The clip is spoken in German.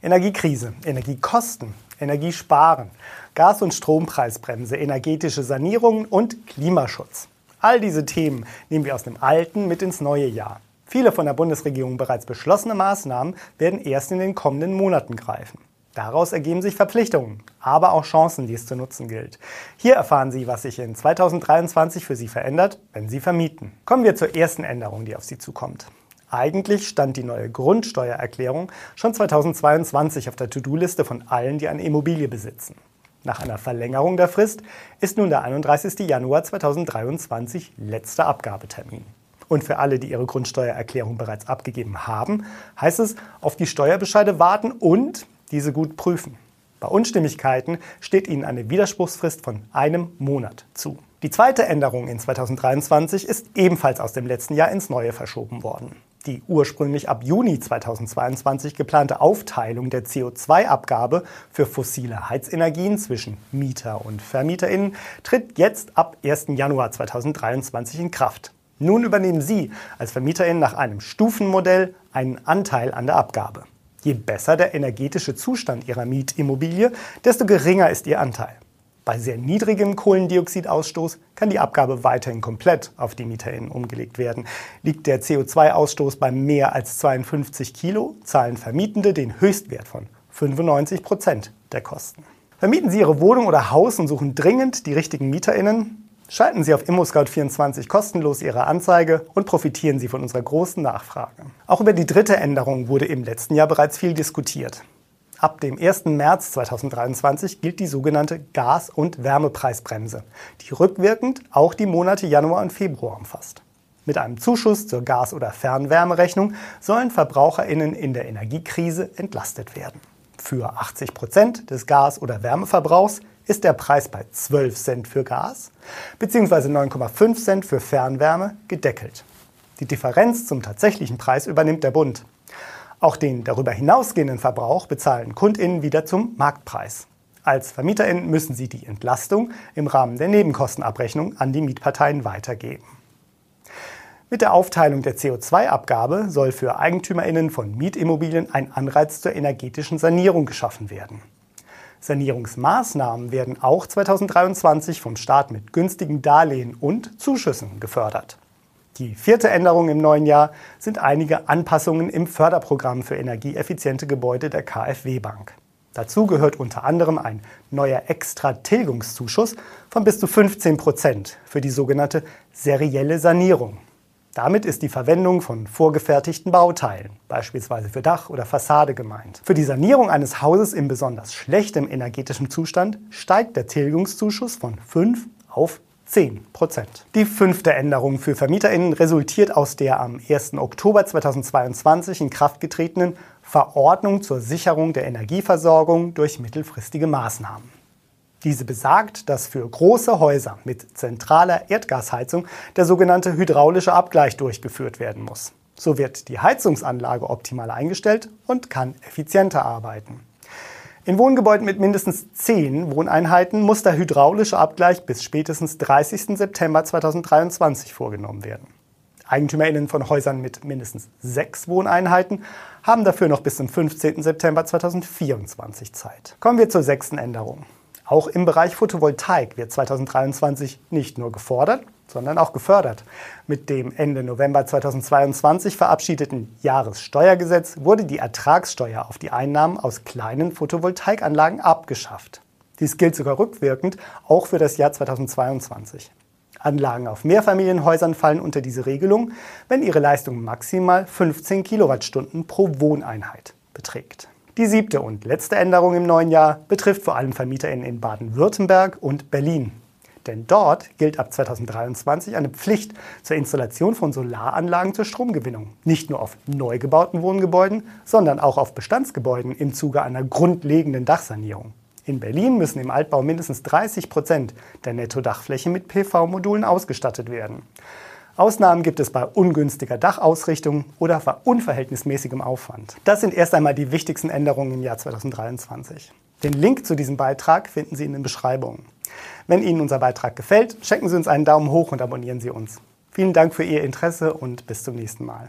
Energiekrise, Energiekosten, Energiesparen, Gas- und Strompreisbremse, energetische Sanierung und Klimaschutz. All diese Themen nehmen wir aus dem alten mit ins neue Jahr. Viele von der Bundesregierung bereits beschlossene Maßnahmen werden erst in den kommenden Monaten greifen. Daraus ergeben sich Verpflichtungen, aber auch Chancen, die es zu nutzen gilt. Hier erfahren Sie, was sich in 2023 für Sie verändert, wenn Sie vermieten. Kommen wir zur ersten Änderung, die auf Sie zukommt. Eigentlich stand die neue Grundsteuererklärung schon 2022 auf der To-Do-Liste von allen, die eine Immobilie besitzen. Nach einer Verlängerung der Frist ist nun der 31. Januar 2023 letzter Abgabetermin. Und für alle, die ihre Grundsteuererklärung bereits abgegeben haben, heißt es auf die Steuerbescheide warten und diese gut prüfen. Bei Unstimmigkeiten steht Ihnen eine Widerspruchsfrist von einem Monat zu. Die zweite Änderung in 2023 ist ebenfalls aus dem letzten Jahr ins neue verschoben worden. Die ursprünglich ab Juni 2022 geplante Aufteilung der CO2-Abgabe für fossile Heizenergien zwischen Mieter und Vermieterinnen tritt jetzt ab 1. Januar 2023 in Kraft. Nun übernehmen Sie als Vermieterin nach einem Stufenmodell einen Anteil an der Abgabe. Je besser der energetische Zustand Ihrer Mietimmobilie, desto geringer ist Ihr Anteil. Bei sehr niedrigem Kohlendioxidausstoß kann die Abgabe weiterhin komplett auf die MieterInnen umgelegt werden. Liegt der CO2-Ausstoß bei mehr als 52 Kilo, zahlen Vermietende den Höchstwert von 95 Prozent der Kosten. Vermieten Sie Ihre Wohnung oder Haus und suchen dringend die richtigen MieterInnen? Schalten Sie auf ImmoScout24 kostenlos Ihre Anzeige und profitieren Sie von unserer großen Nachfrage. Auch über die dritte Änderung wurde im letzten Jahr bereits viel diskutiert. Ab dem 1. März 2023 gilt die sogenannte Gas- und Wärmepreisbremse, die rückwirkend auch die Monate Januar und Februar umfasst. Mit einem Zuschuss zur Gas- oder Fernwärmerechnung sollen VerbraucherInnen in der Energiekrise entlastet werden. Für 80 Prozent des Gas- oder Wärmeverbrauchs ist der Preis bei 12 Cent für Gas bzw. 9,5 Cent für Fernwärme gedeckelt. Die Differenz zum tatsächlichen Preis übernimmt der Bund. Auch den darüber hinausgehenden Verbrauch bezahlen KundInnen wieder zum Marktpreis. Als VermieterInnen müssen sie die Entlastung im Rahmen der Nebenkostenabrechnung an die Mietparteien weitergeben. Mit der Aufteilung der CO2-Abgabe soll für EigentümerInnen von Mietimmobilien ein Anreiz zur energetischen Sanierung geschaffen werden. Sanierungsmaßnahmen werden auch 2023 vom Staat mit günstigen Darlehen und Zuschüssen gefördert. Die vierte Änderung im neuen Jahr sind einige Anpassungen im Förderprogramm für energieeffiziente Gebäude der KfW Bank. Dazu gehört unter anderem ein neuer Extra-Tilgungszuschuss von bis zu 15 Prozent für die sogenannte serielle Sanierung. Damit ist die Verwendung von vorgefertigten Bauteilen, beispielsweise für Dach oder Fassade, gemeint. Für die Sanierung eines Hauses in besonders schlechtem energetischem Zustand steigt der Tilgungszuschuss von 5 auf 10 Prozent. Die fünfte Änderung für VermieterInnen resultiert aus der am 1. Oktober 2022 in Kraft getretenen Verordnung zur Sicherung der Energieversorgung durch mittelfristige Maßnahmen. Diese besagt, dass für große Häuser mit zentraler Erdgasheizung der sogenannte hydraulische Abgleich durchgeführt werden muss. So wird die Heizungsanlage optimal eingestellt und kann effizienter arbeiten. In Wohngebäuden mit mindestens 10 Wohneinheiten muss der hydraulische Abgleich bis spätestens 30. September 2023 vorgenommen werden. EigentümerInnen von Häusern mit mindestens 6 Wohneinheiten haben dafür noch bis zum 15. September 2024 Zeit. Kommen wir zur sechsten Änderung. Auch im Bereich Photovoltaik wird 2023 nicht nur gefordert, sondern auch gefördert. Mit dem Ende November 2022 verabschiedeten Jahressteuergesetz wurde die Ertragssteuer auf die Einnahmen aus kleinen Photovoltaikanlagen abgeschafft. Dies gilt sogar rückwirkend auch für das Jahr 2022. Anlagen auf Mehrfamilienhäusern fallen unter diese Regelung, wenn ihre Leistung maximal 15 Kilowattstunden pro Wohneinheit beträgt. Die siebte und letzte Änderung im neuen Jahr betrifft vor allem VermieterInnen in Baden-Württemberg und Berlin. Denn dort gilt ab 2023 eine Pflicht zur Installation von Solaranlagen zur Stromgewinnung. Nicht nur auf neu gebauten Wohngebäuden, sondern auch auf Bestandsgebäuden im Zuge einer grundlegenden Dachsanierung. In Berlin müssen im Altbau mindestens 30 Prozent der Nettodachfläche mit PV-Modulen ausgestattet werden. Ausnahmen gibt es bei ungünstiger Dachausrichtung oder bei unverhältnismäßigem Aufwand. Das sind erst einmal die wichtigsten Änderungen im Jahr 2023. Den Link zu diesem Beitrag finden Sie in den Beschreibungen. Wenn Ihnen unser Beitrag gefällt, schenken Sie uns einen Daumen hoch und abonnieren Sie uns. Vielen Dank für Ihr Interesse und bis zum nächsten Mal.